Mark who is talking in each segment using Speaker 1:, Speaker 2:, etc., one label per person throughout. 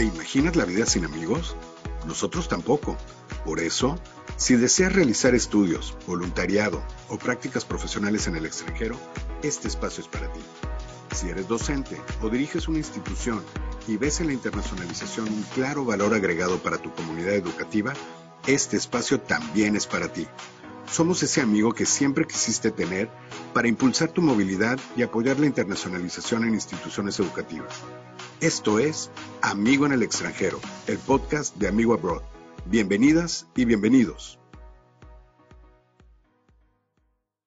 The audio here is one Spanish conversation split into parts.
Speaker 1: ¿Te imaginas la vida sin amigos? Nosotros tampoco. Por eso, si deseas realizar estudios, voluntariado o prácticas profesionales en el extranjero, este espacio es para ti. Si eres docente o diriges una institución y ves en la internacionalización un claro valor agregado para tu comunidad educativa, este espacio también es para ti. Somos ese amigo que siempre quisiste tener para impulsar tu movilidad y apoyar la internacionalización en instituciones educativas. Esto es Amigo en el extranjero, el podcast de Amigo Abroad. Bienvenidas y bienvenidos.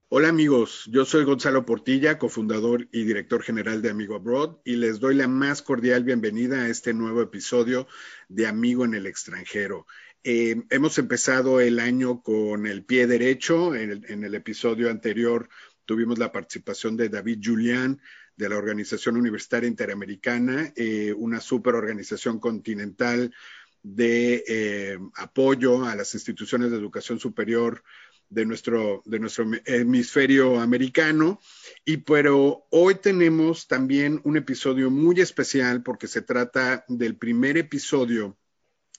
Speaker 1: Hola amigos, yo soy Gonzalo Portilla, cofundador y director general de Amigo Abroad, y les doy la más cordial bienvenida a este nuevo episodio de Amigo en el extranjero. Eh, hemos empezado el año con el pie derecho. En el, episodio anterior tuvimos la participación de David Julián de la Organización Universitaria Interamericana, eh, una superorganización continental de eh, apoyo a las instituciones de educación superior de nuestro, de nuestro hemisferio americano. Y pero hoy tenemos también un episodio muy especial porque se trata del primer episodio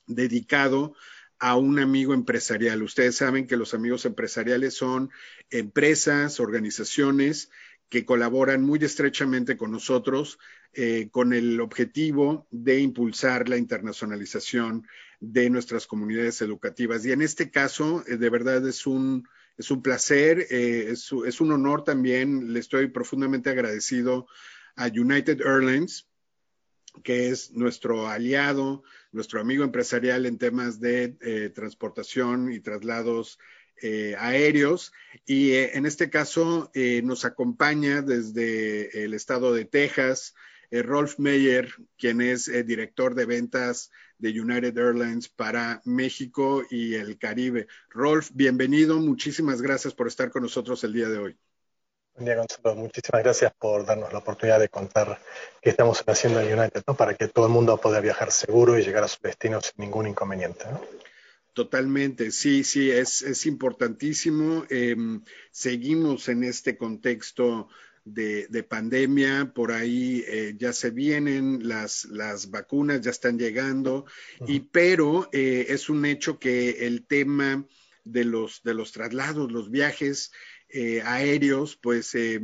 Speaker 1: dedicado a un amigo empresarial. Ustedes saben que los amigos empresariales son empresas, organizaciones que colaboran muy estrechamente con nosotros eh, con el objetivo de impulsar la internacionalización de nuestras comunidades educativas. Y en este caso, eh, de verdad es un, es un placer, eh, es, es un honor también. Le estoy profundamente agradecido a United Airlines que es nuestro aliado, nuestro amigo empresarial en temas de transportación y traslados eh, aéreos. Y eh, en este caso nos acompaña desde el estado de Texas Rolf Meyer, quien es director de ventas de United Airlines para México y el Caribe. Rolf, bienvenido. Muchísimas gracias por estar con nosotros el día de hoy.
Speaker 2: Buen día, Gonzalo. Muchísimas gracias por darnos la oportunidad de contar qué estamos haciendo en United, ¿no? para que todo el mundo pueda viajar seguro y llegar a su destino sin ningún inconveniente.
Speaker 1: Totalmente, sí, sí, es, es importantísimo. Em, seguimos en este contexto de, pandemia, por ahí eh, ya se vienen las, las vacunas, ya están llegando, y pero eh, es un hecho que el tema de los, de los traslados, los viajes, eh, aéreos, pues eh,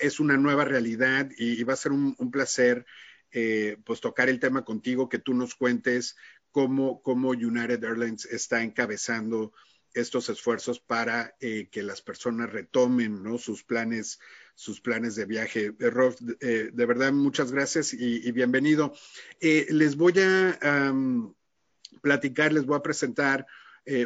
Speaker 1: es una nueva realidad y, va a ser un, placer eh, pues tocar el tema contigo, que tú nos cuentes cómo, cómo United Airlines está encabezando estos esfuerzos para que las personas retomen ¿no? sus planes sus planes de viaje. Rolf, de verdad, muchas gracias y, bienvenido. les voy a platicar, les voy a presentar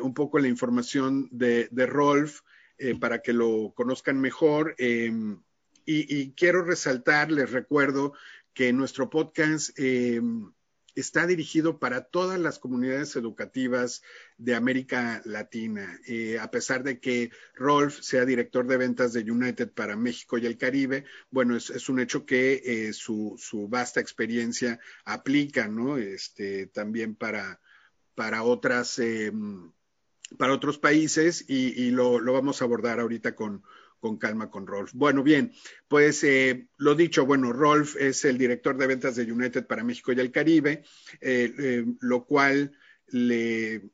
Speaker 1: un poco la información de, de Rolf. Eh, para que lo conozcan mejor. Em, y, quiero resaltar, les recuerdo que nuestro podcast em, está dirigido para todas las comunidades educativas de América Latina. Eh, a pesar de que Rolf sea director de ventas de United para México y el Caribe, bueno, es, un hecho que eh, su, vasta experiencia aplica, ¿no? Este, también para, para otras em, para otros países y, lo, vamos a abordar ahorita con, calma con Rolf. Bueno, bien, pues eh, lo dicho, bueno, Rolf es el director de ventas de United para México y el Caribe, eh, eh, lo cual le,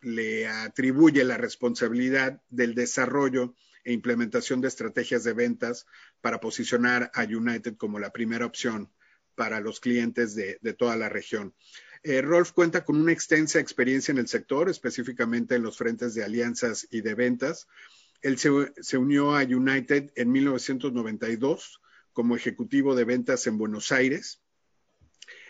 Speaker 1: le atribuye la responsabilidad del desarrollo e implementación de estrategias de ventas para posicionar a United como la primera opción para los clientes de toda la región. Rolf cuenta con una extensa experiencia en el sector, específicamente en los frentes de alianzas y de ventas. Él se, unió a United en 1992 como ejecutivo de ventas en Buenos Aires.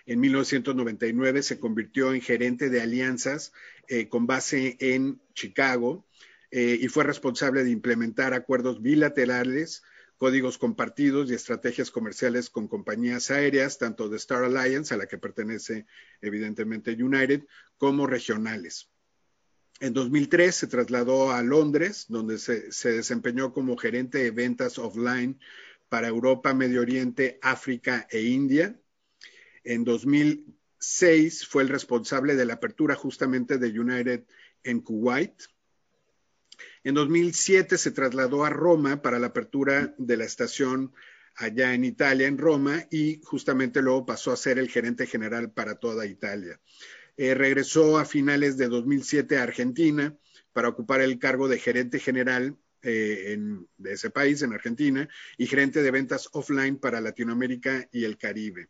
Speaker 1: En 1999 se convirtió en gerente de alianzas eh, con base en Chicago eh, y fue responsable de implementar acuerdos bilaterales códigos compartidos y estrategias comerciales con compañías aéreas, tanto de Star Alliance, a la que pertenece evidentemente United, como regionales. En 2003 se trasladó a Londres, donde se, desempeñó como gerente de ventas offline para Europa, Medio Oriente, África e India. En 2006 fue el responsable de la apertura justamente de United en Kuwait. En 2007 se trasladó a Roma para la apertura de la estación allá en Italia, en Roma, y justamente luego pasó a ser el gerente general para toda Italia. Eh, regresó a finales de 2007 a Argentina para ocupar el cargo de gerente general eh, de ese país, en Argentina, y gerente de ventas offline para Latinoamérica y el Caribe.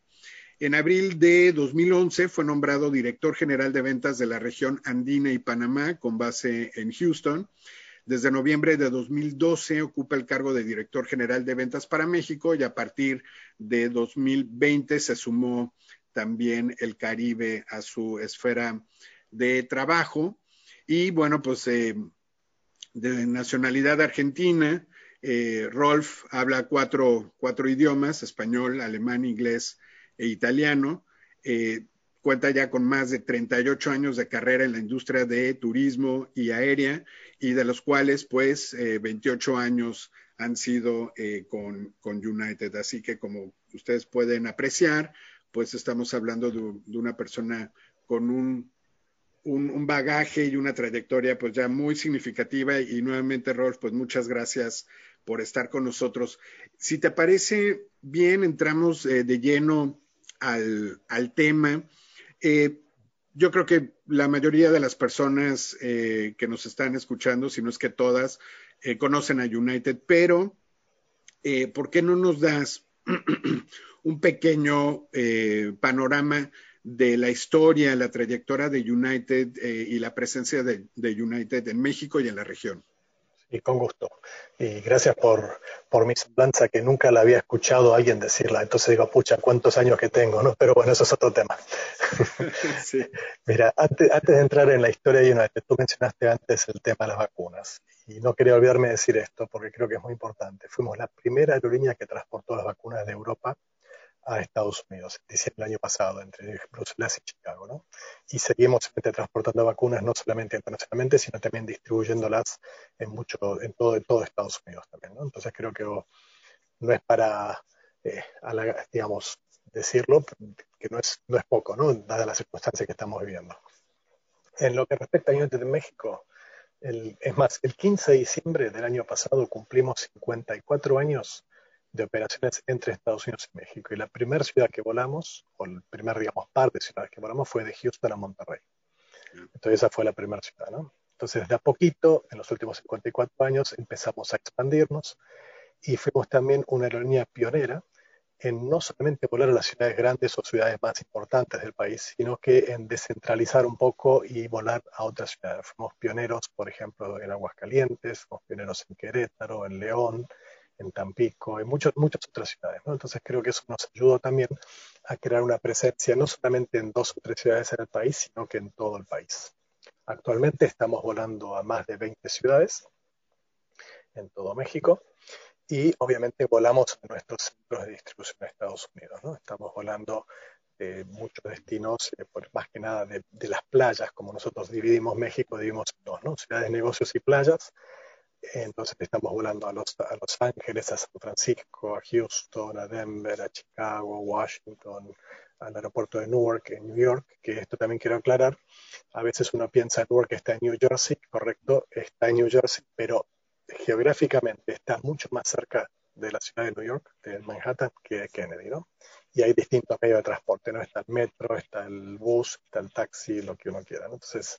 Speaker 1: En abril de 2011 fue nombrado director general de ventas de la región andina y Panamá, con base en Houston. Desde noviembre de 2012 ocupa el cargo de director general de ventas para México y a partir de 2020 se sumó también el Caribe a su esfera de trabajo. Y bueno, pues eh, de nacionalidad argentina, eh, Rolf habla cuatro, cuatro idiomas, español, alemán, inglés, e italiano. Eh, cuenta ya con más de 38 años de carrera en la industria de turismo y aérea, y de los cuales, pues, 28 eh, años han sido eh, con, United. Así que, como ustedes pueden apreciar, pues estamos hablando de, una persona con un, un, bagaje y una trayectoria, pues ya muy significativa. Y nuevamente, Rolf, pues muchas gracias por estar con nosotros. Si te parece bien, entramos de lleno al, tema. Eh, yo creo que la mayoría de las personas eh, que nos están escuchando, si no es que todas, eh, conocen a United, pero ¿por qué no nos das un pequeño panorama de la historia, la trayectoria de United y la presencia de United en México y en la región?
Speaker 2: y con gusto. Y gracias por, por mi semblanza, que nunca la había escuchado a alguien decirla. Entonces digo, pucha, cuántos años que tengo, ¿no? Pero bueno, eso es otro tema. Sí. Mira, antes, antes de entrar en la historia de United, tú mencionaste antes el tema de las vacunas. Y no quería olvidarme de decir esto, porque creo que es muy importante. Fuimos la primera aerolínea que transportó las vacunas de Europa a Estados Unidos, en diciembre del año pasado, entre Bruselas y Chicago, ¿no? Y seguimos transportando vacunas no solamente internacionalmente, sino también distribuyéndolas en mucho, en todo, todo Estados Unidos también, ¿no? Entonces creo que no es para, eh, digamos, decirlo, que no es, no es poco, ¿no? Dadas las circunstancias que estamos viviendo. En lo que respecta a United de México, el, es más, el 15 de diciembre del año pasado cumplimos 54 años de operaciones entre Estados Unidos y México. Y la primera ciudad que volamos, o el primer, digamos, par de ciudades que volamos fue de Houston a Monterrey. Entonces esa fue la primera ciudad, ¿no? Entonces, de a poquito, en los últimos 54 años, empezamos a expandirnos y fuimos también una aerolínea pionera en no solamente volar a las ciudades grandes o ciudades más importantes del país, sino que en descentralizar un poco y volar a otras ciudades. Fuimos pioneros, por ejemplo, en Aguascalientes, fuimos pioneros en Querétaro, en León, en Tampico, en muchas muchas otras ciudades. Entonces creo que eso nos ayudó también a crear una presencia no solamente en dos o tres ciudades en el país, sino que en todo el país. Actualmente estamos volando a más de 20 ciudades en todo México y obviamente volamos a nuestros centros de distribución en Estados Unidos. ¿no? Estamos volando de muchos destinos, eh, por, más que nada de, de, las playas, como nosotros dividimos México, dividimos en dos, ¿no? ciudades, negocios y playas entonces estamos volando a Los, a Los Ángeles, a San Francisco, a Houston, a Denver, a Chicago, Washington, al aeropuerto de Newark, en New York, que esto también quiero aclarar. A veces uno piensa en Newark está en New Jersey, correcto, está en New Jersey, pero geográficamente está mucho más cerca de la ciudad de New York, de Manhattan, que de Kennedy, ¿no? Y hay distintos medios de transporte, ¿no? Está el metro, está el bus, está el taxi, lo que uno quiera, ¿no? Entonces,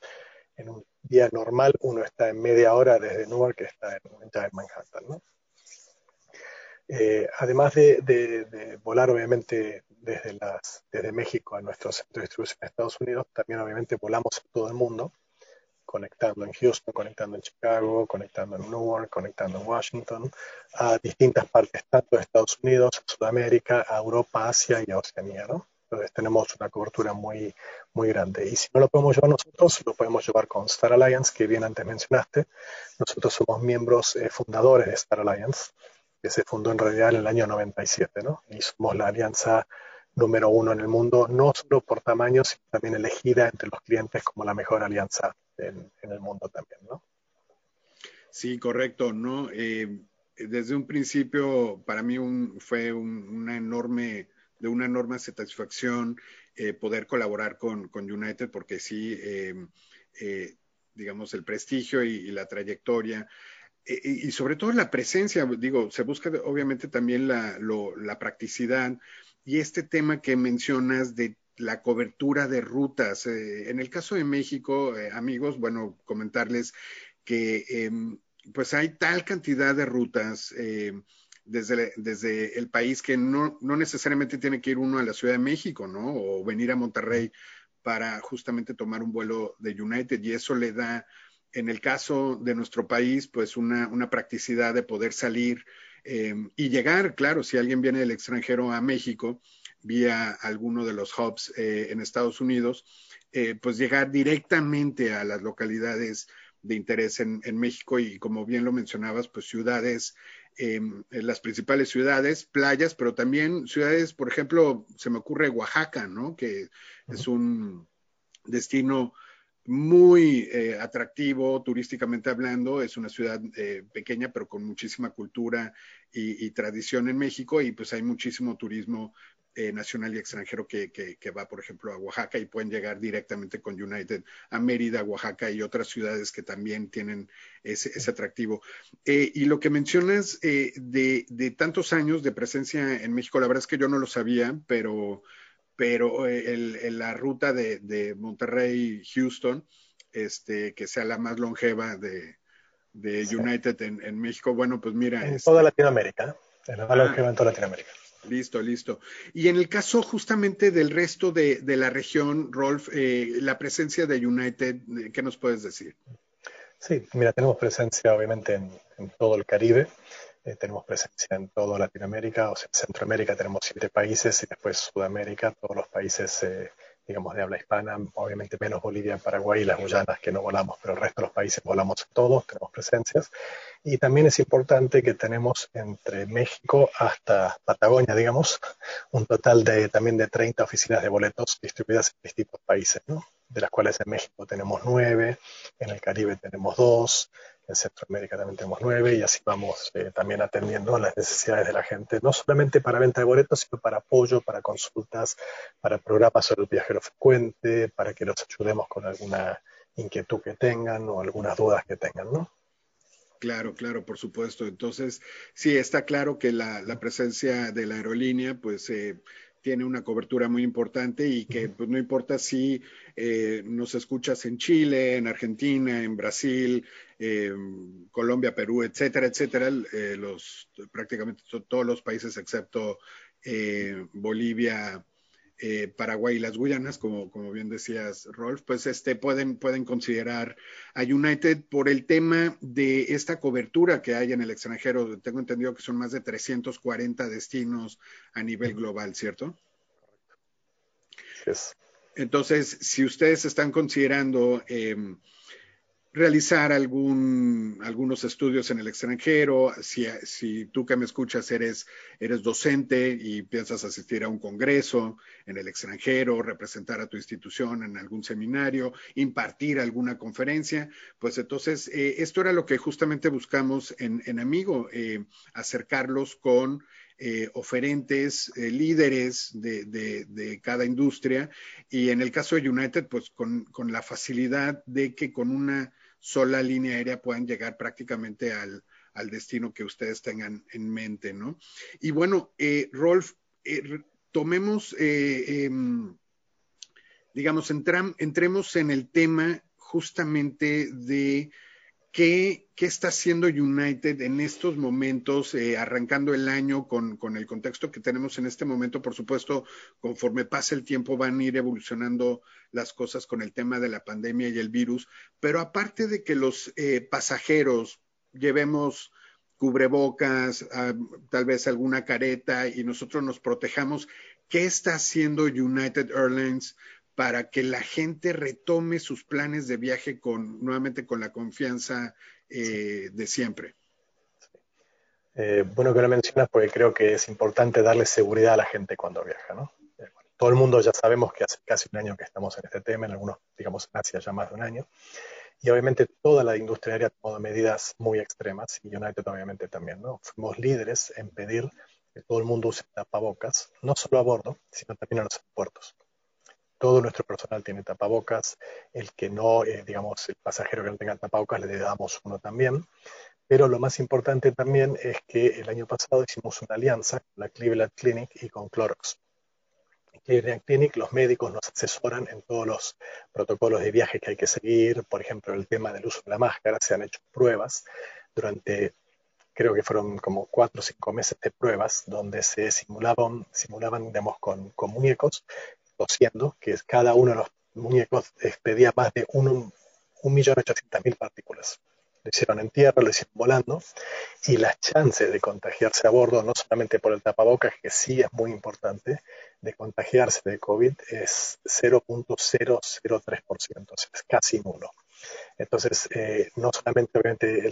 Speaker 2: en un día normal uno está en media hora desde Newark, que está en, Manhattan. Eh, además de, volar, obviamente, desde, México a nuestro centro de distribución en Estados Unidos, también, obviamente, volamos a todo el mundo, conectando en Houston, conectando en Chicago, conectando en Newark, conectando en Washington, a distintas partes, tanto de Estados Unidos, Sudamérica, a Europa, Asia y Oceanía. Entonces tenemos una cobertura muy, muy grande. Y si no lo podemos llevar nosotros, lo podemos llevar con Star Alliance, que bien antes mencionaste. Nosotros somos miembros eh, fundadores de Star Alliance, que se fundó en realidad en el año 97, ¿no? Y somos la alianza número uno en el mundo, no solo por tamaño, sino también elegida entre los clientes como la mejor alianza en, el mundo también, ¿no?
Speaker 1: Sí, correcto, ¿no? Eh, desde un principio, para mí fue una enorme de una enorme satisfacción eh, poder colaborar con, United porque sí, eh, eh, digamos, el prestigio y, la trayectoria. y sobre todo la presencia, digo, se busca obviamente también la, la practicidad y este tema que mencionas de la cobertura de rutas. Eh, en el caso de México, eh, amigos, bueno, comentarles que em, pues hay tal cantidad de rutas eh, desde, desde, el país que no, no, necesariamente tiene que ir uno a la Ciudad de México, ¿no? O venir a Monterrey para justamente tomar un vuelo de United y eso le da, en el caso de nuestro país, pues una, una practicidad de poder salir em, y llegar, claro, si alguien viene del extranjero a México, vía alguno de los hubs eh, en Estados Unidos, eh, pues llegar directamente a las localidades de interés en, México y como bien lo mencionabas, pues ciudades, em, las principales ciudades, playas, pero también ciudades, por ejemplo, se me ocurre Oaxaca, ¿no? Que es un destino muy eh, atractivo turísticamente hablando. Es una ciudad pequeña, pero con muchísima cultura y, y, tradición en México y pues hay muchísimo turismo eh, nacional y extranjero que, que, va, por ejemplo, a Oaxaca y pueden llegar directamente con United a Mérida, Oaxaca y otras ciudades que también tienen ese, ese atractivo. Eh, y lo que mencionas eh, de, de, tantos años de presencia en México, la verdad es que yo no lo sabía, pero, pero el, la ruta de, de Monterrey-Houston, este, que sea la más longeva de, de United en, en, México, bueno, pues mira.
Speaker 2: En toda Latinoamérica, la más longeva en toda Latinoamérica.
Speaker 1: Listo, listo. Y en el caso justamente del resto de, la región, Rolf, eh, la presencia de United, eh, ¿qué nos puedes decir?
Speaker 2: Sí, mira, tenemos presencia obviamente en, todo el Caribe, eh, tenemos presencia en toda Latinoamérica, o sea, en Centroamérica tenemos siete países y después Sudamérica, todos los países digamos, de habla hispana, obviamente menos Bolivia, Paraguay y las Guyanas que no volamos, pero el resto de los países volamos todos, tenemos presencias. Y también es importante que tenemos entre México hasta Patagonia, digamos, un total de también de 30 oficinas de boletos distribuidas en distintos países, ¿no? de las cuales en México tenemos nueve, en el Caribe tenemos dos, en Centroamérica también tenemos nueve y así vamos eh, también atendiendo las necesidades de la gente, no solamente para venta de boletos, sino para apoyo, para consultas, para programas sobre el viajero frecuente, para que los ayudemos con alguna inquietud que tengan o algunas dudas que tengan, ¿no?
Speaker 1: Claro, claro, por supuesto. Entonces, sí, está claro que la, presencia de la aerolínea, pues, eh, tiene una cobertura muy importante y que pues, no importa si eh, nos escuchas en Chile, en Argentina, en Brasil, eh, Colombia, Perú, etcétera, etcétera, eh, los, prácticamente todos los países excepto Bolivia, Paraguay y las Guyanas, como, como bien decías, Rolf, pues este, pueden, pueden considerar a United por el tema de esta cobertura que hay en el extranjero. Tengo entendido que son más de 340 destinos a nivel global, ¿cierto? Entonces, si ustedes están considerando em, realizar algún, algunos estudios en el extranjero, si, si, tú que me escuchas eres, eres docente y piensas asistir a un congreso en el extranjero, representar a tu institución en algún seminario, impartir alguna conferencia, pues entonces eh, esto era lo que justamente buscamos en, en Amigo, eh, acercarlos con eh, oferentes, líderes de, cada industria. Y en el caso de United, pues con, la facilidad de que con una sola línea aérea puedan llegar prácticamente al, destino que ustedes tengan en mente, ¿no? Y bueno, eh, Rolf, tomemos, em, digamos, entremos en el tema justamente de ¿Qué, está haciendo United en estos momentos, eh, arrancando el año con, el contexto que tenemos en este momento? Por supuesto, conforme pase el tiempo van a ir evolucionando las cosas con el tema de la pandemia y el virus, pero aparte de que los eh, pasajeros llevemos cubrebocas, ah, tal vez alguna careta y nosotros nos protejamos, ¿qué está haciendo United Airlines para que la gente retome sus planes de viaje con nuevamente con la confianza eh, de siempre.
Speaker 2: Eh, bueno que lo mencionas porque creo que es importante darle seguridad a la gente cuando viaja, ¿no? Eh, todo el mundo ya sabemos que hace casi un año que estamos en este tema, en algunos, digamos, hace ya más de un año. Y obviamente toda la industria aérea ha tomado medidas muy extremas y United obviamente también, ¿no? Fuimos líderes en pedir que todo el mundo use tapabocas, no solo a bordo, sino también en los aeropuertos todo nuestro personal tiene tapabocas. El que no, eh, digamos, el pasajero que no tenga tapabocas, le damos uno también. Pero lo más importante también es que el año pasado hicimos una alianza con la Cleveland Clinic y con Clorox. En Cleveland Clinic los médicos nos asesoran en todos los protocolos de viaje que hay que seguir, por ejemplo, el tema del uso de la máscara, se han hecho pruebas durante creo que fueron como cuatro o cinco meses de pruebas donde se simulaban, simulaban digamos, con, con muñecos tosiendo, que cada uno de los muñecos expedía más de 1.800.000 partículas. Lo hicieron en tierra, lo hicieron volando, y las chances de contagiarse a bordo, no solamente por el tapabocas, que sí es muy importante, de contagiarse de COVID es 0.003%, o sea, es casi nulo. Entonces, eh, no solamente obviamente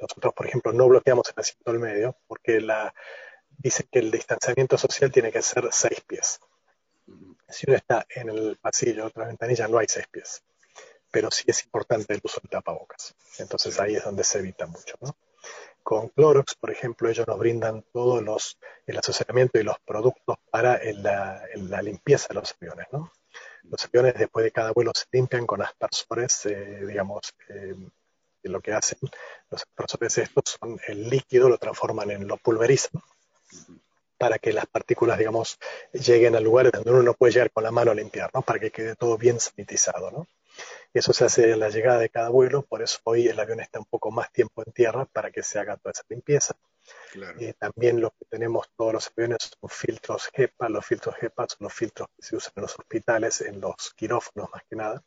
Speaker 2: nosotros, por ejemplo, no bloqueamos el asiento del medio, porque la, dice que el distanciamiento social tiene que ser seis pies. Si uno está en el pasillo, otra ventanilla, no hay seis pies. Pero sí es importante el uso de tapabocas. Entonces ahí es donde se evita mucho, ¿no? Con Clorox, por ejemplo, ellos nos brindan todos los, el asesoramiento y los productos para la, la limpieza de los aviones, ¿no? Los aviones después de cada vuelo se limpian con aspersores, eh, digamos, eh, lo que hacen los aspersores estos son el líquido, lo transforman en lo pulverizan para que las partículas, digamos, lleguen a lugares donde uno no puede llegar con la mano a limpiar, ¿no? Para que quede todo bien sanitizado, ¿no? Eso se hace en la llegada de cada vuelo, por eso hoy el avión está un poco más tiempo en tierra para que se haga toda esa limpieza. Eh, también lo que tenemos todos los aviones son filtros HEPA. Los filtros HEPA son los filtros que se usan en los hospitales, en los quirófanos más que nada,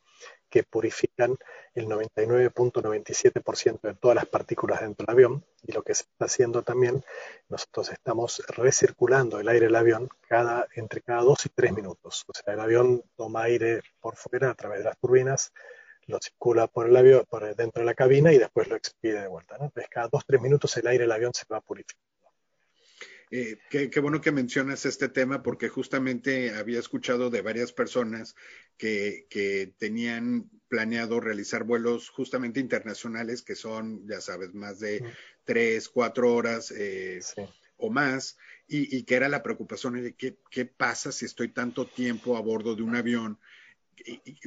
Speaker 2: que purifican el 99.97% de todas las partículas dentro del avión. Y lo que se está haciendo también, nosotros estamos recirculando el aire del avión cada, entre cada dos y tres minutos. O sea, el avión toma aire por fuera a través de las turbinas, lo circula por el avión, por dentro de la cabina y después lo expide de vuelta. Entonces, cada dos tres minutos el aire del avión se va purificando.
Speaker 1: Eh, qué, bueno que mencionas este tema porque justamente había escuchado de varias personas que, tenían planeado realizar vuelos justamente internacionales que son, ya sabes, más de tres, cuatro horas eh, o más y, que era la preocupación de qué, qué pasa si estoy tanto tiempo a bordo de un avión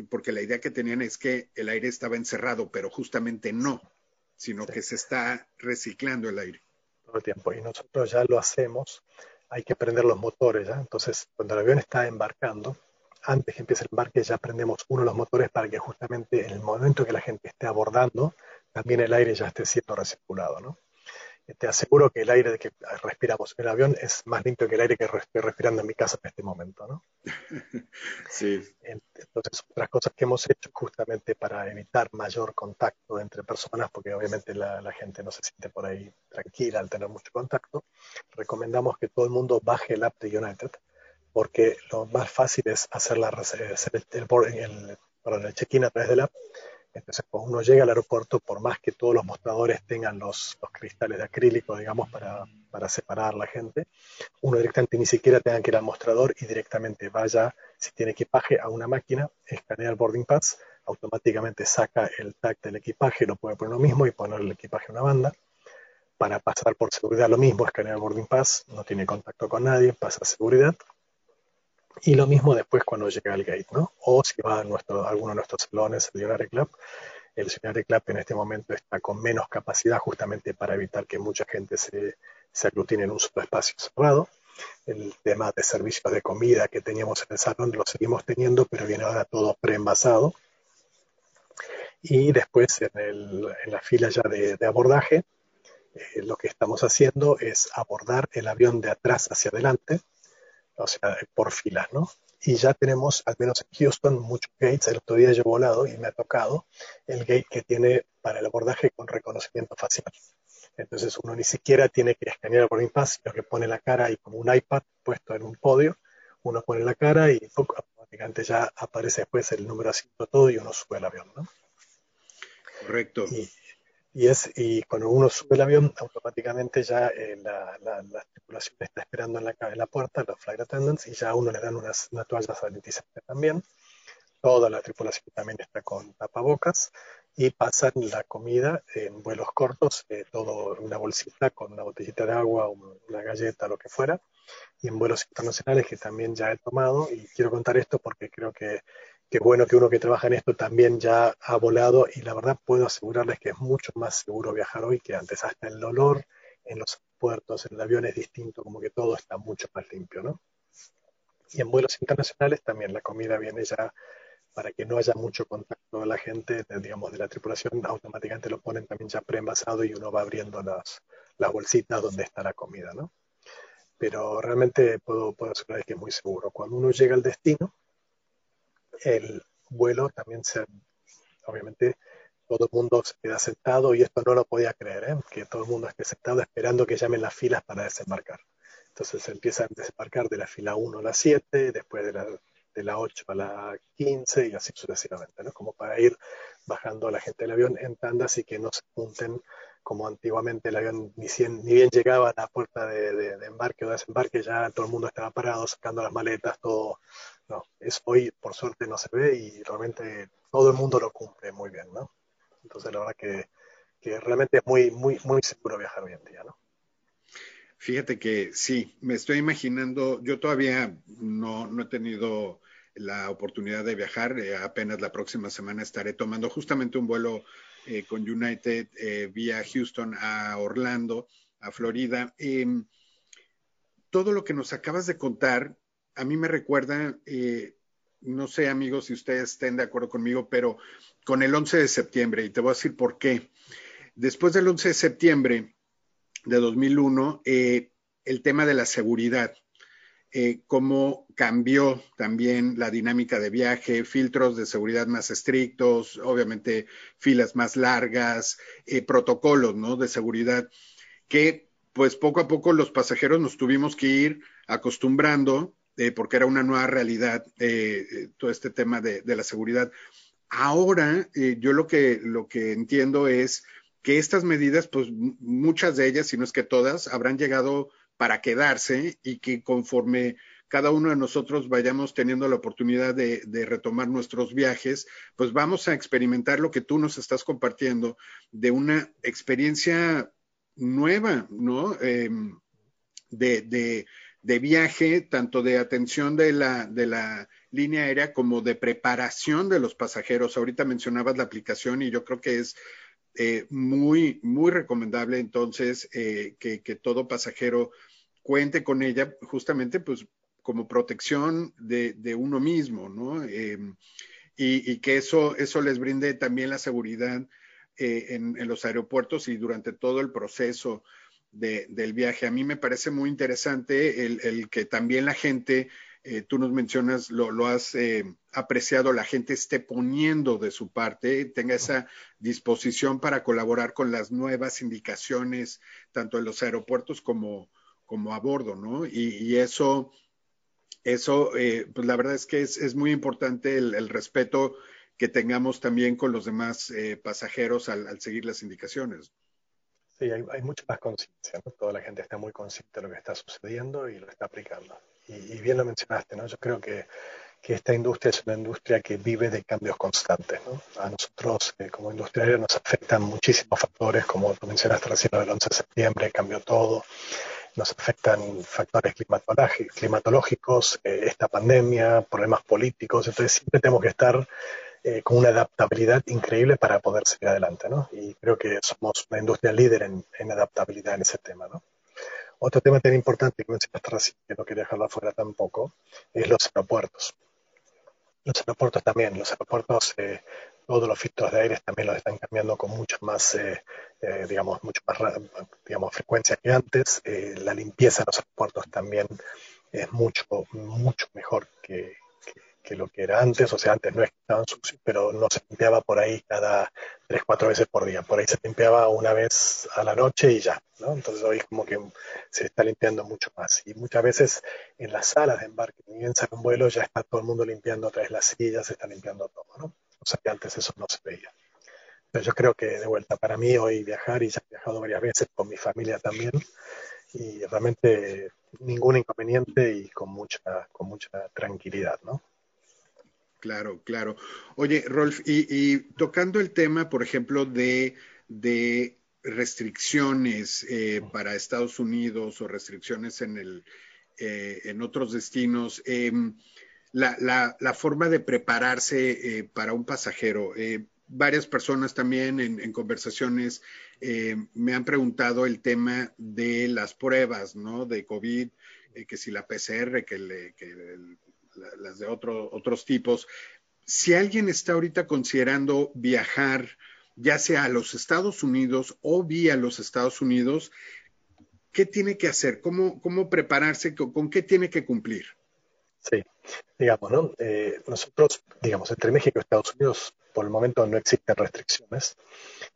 Speaker 1: porque la idea que tenían es que el aire estaba encerrado, pero justamente no, sino que se está reciclando el aire.
Speaker 2: Todo el tiempo. Y nosotros ya lo hacemos, hay que prender los motores, ¿ya? Entonces, cuando el avión está embarcando, antes que empiece el embarque ya prendemos uno de los motores para que justamente en el momento que la gente esté abordando, también el aire ya esté siendo recirculado, ¿no? Te aseguro que el aire que respiramos en el avión es más limpio que el aire que estoy respirando en mi casa en este momento, ¿no?
Speaker 1: Sí.
Speaker 2: Entonces, otras cosas que hemos hecho justamente para evitar mayor contacto entre personas, porque obviamente la, gente no se siente por ahí tranquila al tener mucho contacto, recomendamos que todo el mundo baje el app de United, porque lo más fácil es hacer, la, hacer el, el, el, el check-in a través del app entonces, cuando uno llega al aeropuerto, por más que todos los mostradores tengan los, cristales de acrílico, digamos, para, separar a la gente, uno directamente ni siquiera tenga que ir al mostrador y directamente vaya, si tiene equipaje, a una máquina, escanea el boarding pass, automáticamente saca el tag del equipaje, lo puede poner lo mismo y poner el equipaje en una banda. Para pasar por seguridad lo mismo, escanea el boarding pass, no tiene contacto con nadie, pasa seguridad y lo mismo después cuando llega al gate, ¿no? O si va a, nuestro, alguno de nuestros salones, el Unary Club, el Unary Club en este momento está con menos capacidad justamente para evitar que mucha gente se, se aglutine en un solo espacio cerrado. El tema de servicios de comida que teníamos en el salón lo seguimos teniendo, pero viene ahora todo preenvasado. Y después en, el, en la fila ya de, de abordaje, eh, lo que estamos haciendo es abordar el avión de atrás hacia adelante, o sea, por filas, ¿no? Y ya tenemos, al menos en Houston, muchos gates. El otro día yo he volado y me ha tocado el gate que tiene para el abordaje con reconocimiento facial. Entonces uno ni siquiera tiene que escanear el boarding pass, sino que pone la cara y como un iPad puesto en un podio, uno pone la cara y automáticamente ya aparece después el número asiento todo y uno sube el avión, ¿no?
Speaker 1: Correcto.
Speaker 2: Y, es, y cuando uno sube el avión, automáticamente ya eh, la, tripulación está esperando en la, en la puerta, los flight attendants, y ya a uno le dan unas, una toalla sanitizante también. Toda la tripulación también está con tapabocas y pasan la comida en vuelos cortos, eh, todo en una bolsita con una botellita de agua, una galleta, lo que fuera, y en vuelos internacionales que también ya he tomado, y quiero contar esto porque creo que qué bueno que uno que trabaja en esto también ya ha volado y la verdad puedo asegurarles que es mucho más seguro viajar hoy que antes. Hasta el olor en los puertos, en el avión es distinto, como que todo está mucho más limpio, ¿no? Y en vuelos internacionales también la comida viene ya para que no haya mucho contacto de la gente, digamos, de la tripulación, automáticamente lo ponen también ya preenvasado y uno va abriendo las, las bolsitas donde está la comida, ¿no? Pero realmente puedo, puedo asegurar que es muy seguro. Cuando uno llega al destino, el vuelo también se, obviamente, todo el mundo se queda sentado y esto no lo podía creer, ¿eh? que todo el mundo esté sentado esperando que llamen las filas para desembarcar. Entonces se empieza a desembarcar de la fila 1 a la 7, después de la, de la 8 a la 15 y así sucesivamente, ¿no? Como para ir bajando a la gente del avión en tandas y que no se junten como antiguamente el avión ni, ni bien llegaba a la puerta de, de, embarque o desembarque, ya todo el mundo estaba parado sacando las maletas, todo. No, eso hoy por suerte no se ve y realmente todo el mundo lo cumple muy bien, ¿no? Entonces la verdad que, que realmente es muy, muy, muy seguro viajar hoy en día, ¿no?
Speaker 1: Fíjate que sí, me estoy imaginando, yo todavía no, no he tenido la oportunidad de viajar, eh, apenas la próxima semana estaré tomando justamente un vuelo eh, con United eh, vía Houston a Orlando, a Florida. Em, todo lo que nos acabas de contar, a mí me recuerda, no sé amigos si ustedes estén de acuerdo conmigo, pero con el 11 de septiembre, y te voy a decir por qué. Después del 11 de septiembre, de 2001, eh, el tema de la seguridad, eh, cómo cambió también la dinámica de viaje, filtros de seguridad más estrictos, obviamente filas más largas, eh, protocolos ¿no? de seguridad, que pues poco a poco los pasajeros nos tuvimos que ir acostumbrando, porque era una nueva realidad todo este tema de, de la seguridad. Ahora, yo lo que, lo que entiendo es que estas medidas, pues muchas de ellas, si no es que todas, habrán llegado para quedarse y que conforme cada uno de nosotros vayamos teniendo la oportunidad de, retomar nuestros viajes, pues vamos a experimentar lo que tú nos estás compartiendo de una experiencia nueva, ¿no? Em, de, de, viaje, tanto de atención de la, de la línea aérea como de preparación de los pasajeros. Ahorita mencionabas la aplicación y yo creo que es eh, muy, muy recomendable entonces eh, que, todo pasajero cuente con ella justamente pues como protección de, uno mismo, ¿no? Em, y, que eso, eso les brinde también la seguridad eh, en, los aeropuertos y durante todo el proceso del viaje. A mí me parece muy interesante el que también la gente eh, tú nos mencionas, lo, has eh, apreciado, la gente esté poniendo de su parte, tenga esa disposición para colaborar con las nuevas indicaciones, tanto en los aeropuertos como, como a bordo, ¿no? Y, eso, eso eh, pues la verdad es que es, muy importante el, respeto que tengamos también con los demás pasajeros al, seguir las indicaciones.
Speaker 2: Sí, hay, hay mucha más conciencia, ¿no? Toda la gente está muy consciente de lo que está sucediendo y lo está aplicando y, bien lo mencionaste, ¿no? Yo creo que, que, esta industria es una industria que vive de cambios constantes, ¿no? A nosotros, eh, como industriales, nos afectan muchísimos factores, como tú mencionaste recién, el 11 de septiembre cambió todo, nos afectan factores climatológicos, eh, esta pandemia, problemas políticos, entonces siempre tenemos que estar eh, con una adaptabilidad increíble para poder seguir adelante, ¿no? Y creo que somos una industria líder en, en adaptabilidad en ese tema, ¿no? Otro tema tan importante que mencionaste recién, que no quería dejarlo afuera tampoco, es los aeropuertos. Los aeropuertos también, los aeropuertos, eh, todos los filtros de aire también los están cambiando con mucho más, eh, eh, digamos, mucho más, digamos, frecuencia que antes. la limpieza de los aeropuertos también es mucho, mucho mejor que, que lo que era antes, o sea, antes no estaban sucios, pero no se limpiaba por ahí cada tres, cuatro veces por día. Por ahí se limpiaba una vez a la noche y ya, ¿no? Entonces hoy como que se está limpiando mucho más. Y muchas veces en las salas de embarque, ni bien sale un vuelo, ya está todo el mundo limpiando otra vez las sillas, se está limpiando todo, ¿no? O sea que antes eso no se veía. Pero yo creo que de vuelta, para mí hoy viajar, y ya he viajado varias veces con mi familia también, y realmente ningún inconveniente y con mucha, con mucha tranquilidad, ¿no?
Speaker 1: Claro, claro. Oye, Rolf, y, tocando el tema, por ejemplo, de, restricciones eh, para Estados Unidos o restricciones en, el, eh, en otros destinos, em, la, la, forma de prepararse para un pasajero. varias personas también en, conversaciones me han preguntado el tema de las pruebas, ¿no? De COVID, que si la PCR, que, le, que las de otro, otros tipos. Si alguien está ahorita considerando viajar, ya sea a los Estados Unidos o vía los Estados Unidos, ¿qué tiene que hacer? ¿Cómo, cómo prepararse? ¿Con, qué tiene que cumplir?
Speaker 2: Sí, digamos, ¿no? Eh, nosotros, digamos, entre México y Estados Unidos, por el momento no existen restricciones.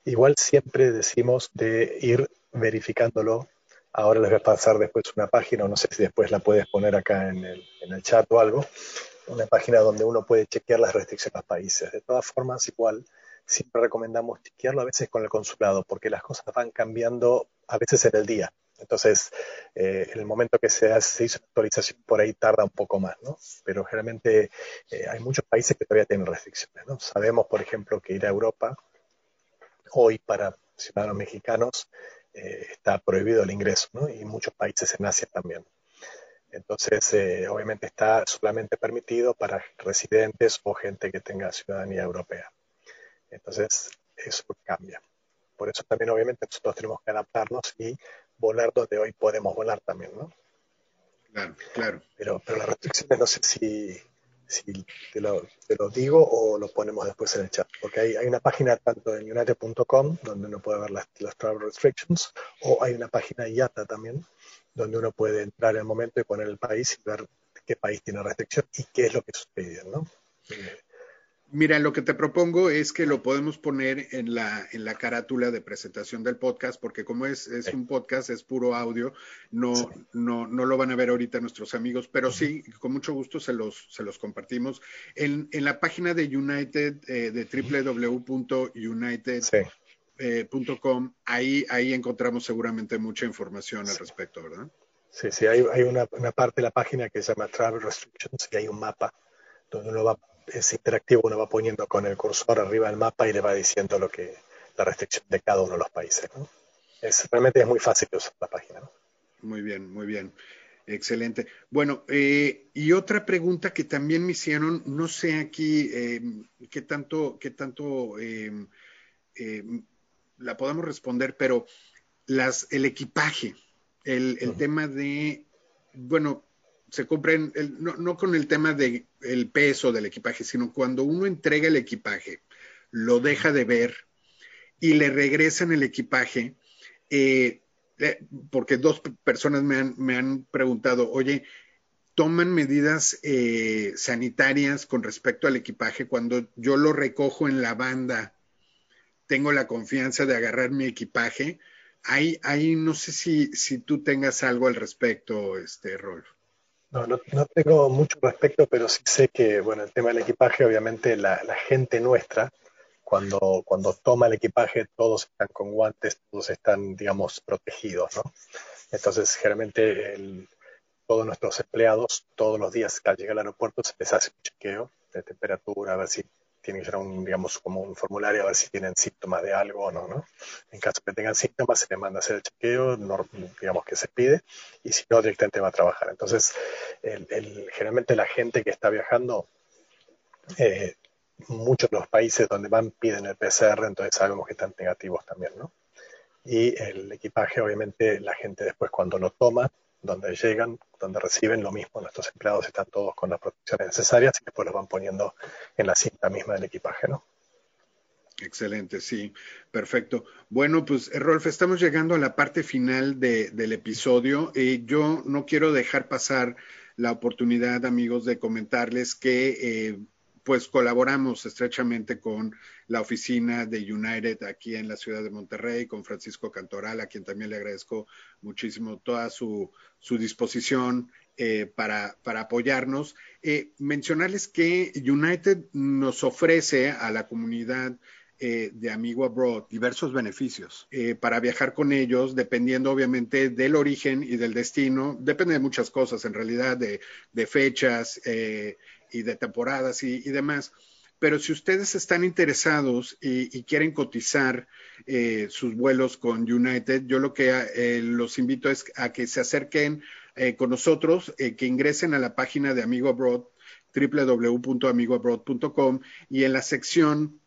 Speaker 2: Igual siempre decimos de ir verificándolo. Ahora les voy a pasar después una página, no sé si después la puedes poner acá en el, en el chat o algo, una página donde uno puede chequear las restricciones a los países. De todas formas, igual, siempre recomendamos chequearlo a veces con el consulado, porque las cosas van cambiando a veces en el día. Entonces, eh, en el momento que se, hace, hizo la actualización, por ahí tarda un poco más, ¿no? Pero generalmente eh, hay muchos países que todavía tienen restricciones, ¿no? Sabemos, por ejemplo, que ir a Europa hoy para ciudadanos mexicanos eh, está prohibido el ingreso, ¿no? Y muchos países en Asia también. Entonces, obviamente está solamente permitido para residentes o gente que tenga ciudadanía europea. Entonces, eso cambia. Por eso también, obviamente, nosotros tenemos que adaptarnos y volar donde hoy podemos volar también, ¿no?
Speaker 1: Claro, claro.
Speaker 2: Pero, pero las restricciones no sé si, si te, lo, te, lo, digo o lo ponemos después en el chat, porque hay, una página tanto en united.com donde uno puede ver las, las, travel restrictions o hay una página IATA también donde uno puede entrar en el momento y poner el país y ver qué país tiene restricción y qué es lo que sucede, ¿no?
Speaker 1: Mira, lo que te propongo es que lo podemos poner en la, en la carátula de presentación del podcast, porque como es, es un podcast, es puro audio, no, no, no lo van a ver ahorita nuestros amigos, pero sí, con mucho gusto se los, se los compartimos. En, en la página de United, eh, de www.united.com, eh, ahí, ahí encontramos seguramente mucha información al respecto, ¿verdad?
Speaker 2: Sí, sí, hay, hay una, una, parte de la página que se llama Travel Restrictions y hay un mapa donde uno va es interactivo, uno va poniendo con el cursor arriba del mapa y le va diciendo lo que la restricción de cada uno de los países. Es, realmente es muy fácil de usar la página.
Speaker 1: Muy bien, muy bien. Excelente. Bueno, eh, y otra pregunta que también me hicieron, no sé aquí em, qué tanto, qué tanto em, em, la podemos responder, pero las, el equipaje, el, el tema de, bueno, se compren, no, no, con el tema del el peso del equipaje, sino cuando uno entrega el equipaje, lo deja de ver y le regresan el equipaje, eh, porque dos personas me han, me han, preguntado, oye, ¿toman medidas eh, sanitarias con respecto al equipaje cuando yo lo recojo en la banda? Tengo la confianza de agarrar mi equipaje. Ahí, ahí no sé si, si tú tengas algo al respecto, este, Rolf.
Speaker 2: No, no, tengo mucho respecto, pero sí sé que, bueno, el tema del equipaje, obviamente la, gente nuestra, cuando, cuando toma el equipaje, todos están con guantes, todos están, digamos, protegidos, ¿no? Entonces, generalmente todos nuestros empleados, todos los días al llegar al aeropuerto, se les hace un chequeo de temperatura, a ver si tienen que llenar un, digamos, como un formulario a ver si tienen síntomas de algo o no, ¿no? En caso que tengan síntomas, se les manda a hacer el chequeo, digamos que se pide, y si no, directamente va a trabajar. Entonces, generalmente la gente que está viajando, eh, muchos de los países donde van piden el PCR, entonces sabemos que están negativos también, ¿no? Y el equipaje, obviamente, la gente después cuando lo toma, donde llegan, donde reciben lo mismo. Nuestros empleados están todos con las protecciones necesarias y después los van poniendo en la cinta misma del equipaje, ¿no?
Speaker 1: Excelente, sí, perfecto. Bueno, pues Rolf, estamos llegando a la parte final del episodio. Eh, yo no quiero dejar pasar la oportunidad, amigos, de comentarles que eh, pues colaboramos estrechamente con la oficina de United aquí en la ciudad de Monterrey, con Francisco Cantoral, a quien también le agradezco muchísimo toda su, disposición eh, para, apoyarnos. Eh, mencionarles que United nos ofrece a la comunidad eh, de Amigo Abroad diversos beneficios para viajar con ellos, dependiendo obviamente del origen y del destino. Depende de muchas cosas, en realidad, de, de fechas y de temporadas y, demás. Pero si ustedes están interesados y, quieren cotizar eh, sus vuelos con United, yo lo que eh, los invito es a que se acerquen eh, con nosotros, que ingresen a la página de Amigo Abroad www.amigoabroad.com y en la sección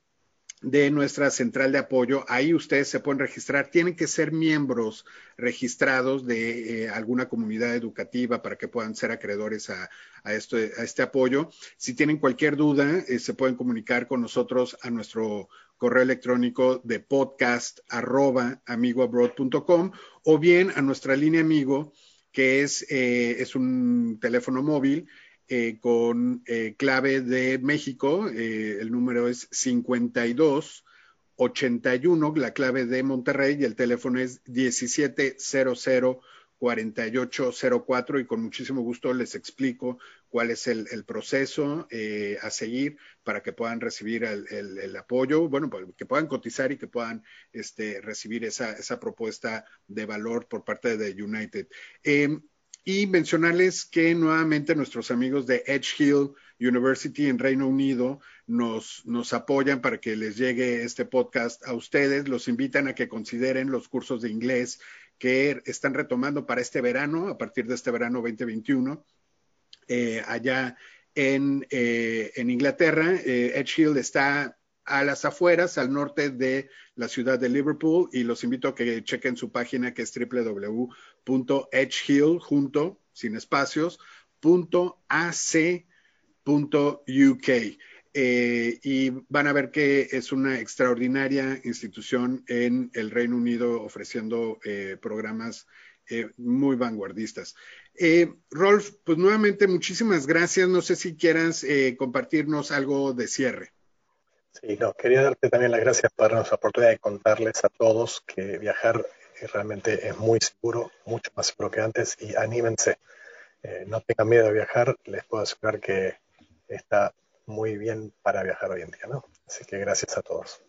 Speaker 1: de nuestra central de apoyo. Ahí ustedes se pueden registrar. Tienen que ser miembros registrados de eh, alguna comunidad educativa para que puedan ser acreedores a, esto, a este apoyo. Si tienen cualquier duda, eh, se pueden comunicar con nosotros a nuestro correo electrónico de podcast arroba amigoabroad.com o bien a nuestra línea amigo, que es, eh, es un teléfono móvil eh, con eh, clave de México, eh, el número es 52 81, la clave de Monterrey y el teléfono es 1700 4804 y con muchísimo gusto les explico cuál es el, proceso a seguir para que puedan recibir el, apoyo, bueno, que puedan cotizar y que puedan este, recibir esa, esa, propuesta de valor por parte de United. Y mencionarles que nuevamente nuestros amigos de Edge Hill University en Reino Unido nos, nos apoyan para que les llegue este podcast a ustedes. Los invitan a que consideren los cursos de inglés que están retomando para este verano, a partir de este verano 2021, eh, allá en, eh, en Inglaterra. Eh, Edge Hill está a las afueras, al norte de la ciudad de Liverpool, y los invito a que chequen su página que es www.edgehill, junto, sin espacios, eh, y van a ver que es una extraordinaria institución en el Reino Unido ofreciendo eh, programas eh, muy vanguardistas. Rolf, pues nuevamente muchísimas gracias. No sé si quieras compartirnos algo de cierre.
Speaker 2: Sí, no, quería darte también las gracias por darnos la oportunidad de contarles a todos que viajar eh, realmente es muy seguro, mucho más seguro que antes y anímense. Eh, no tengan miedo de viajar, les puedo asegurar que está muy bien para viajar hoy en día, ¿no? Así que gracias a todos.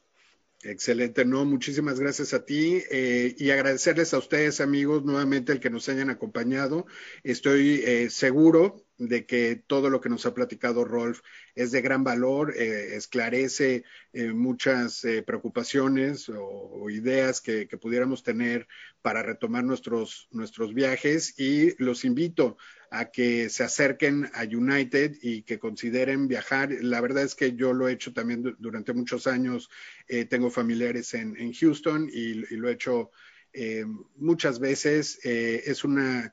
Speaker 1: Excelente, no, muchísimas gracias a ti eh, y agradecerles a ustedes, amigos, nuevamente el que nos hayan acompañado. Estoy eh, seguro de que todo lo que nos ha platicado Rolf es de gran valor, eh, esclarece muchas preocupaciones o, ideas que, que, pudiéramos tener para retomar nuestros, nuestros viajes y los invito a que se acerquen a United y que consideren viajar. La verdad es que yo lo he hecho también durante muchos años. Eh, tengo familiares en, Houston y, lo he hecho eh, muchas veces. Eh, es una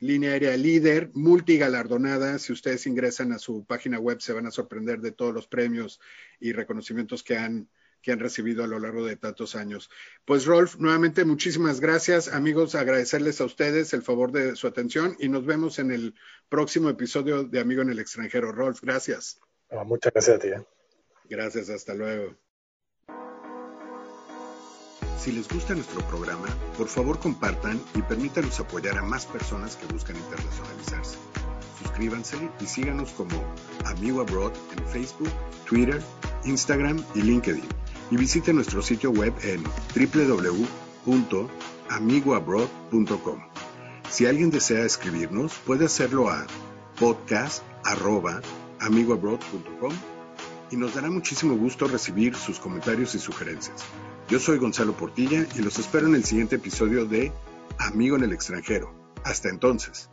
Speaker 1: línea aérea líder, multigalardonada. Si ustedes ingresan a su página web se van a sorprender de todos los premios y reconocimientos que han que han recibido a lo largo de tantos años. Pues Rolf, nuevamente muchísimas gracias. Amigos, agradecerles a ustedes el favor de su atención y nos vemos en el próximo episodio de Amigo en el extranjero. Rolf, gracias.
Speaker 2: Ah, muchas gracias a ti. ¿eh?
Speaker 1: Gracias, hasta luego. Si les gusta nuestro programa, por favor compartan y permítanos apoyar a más personas que buscan internacionalizarse. Suscríbanse y síganos como Amigo Abroad en Facebook, Twitter, Instagram y LinkedIn y visite nuestro sitio web en www.amigoabroad.com. Si alguien desea escribirnos, puede hacerlo a podcast.amigoabroad.com y nos dará muchísimo gusto recibir sus comentarios y sugerencias. Yo soy Gonzalo Portilla y los espero en el siguiente episodio de Amigo en el extranjero. Hasta entonces.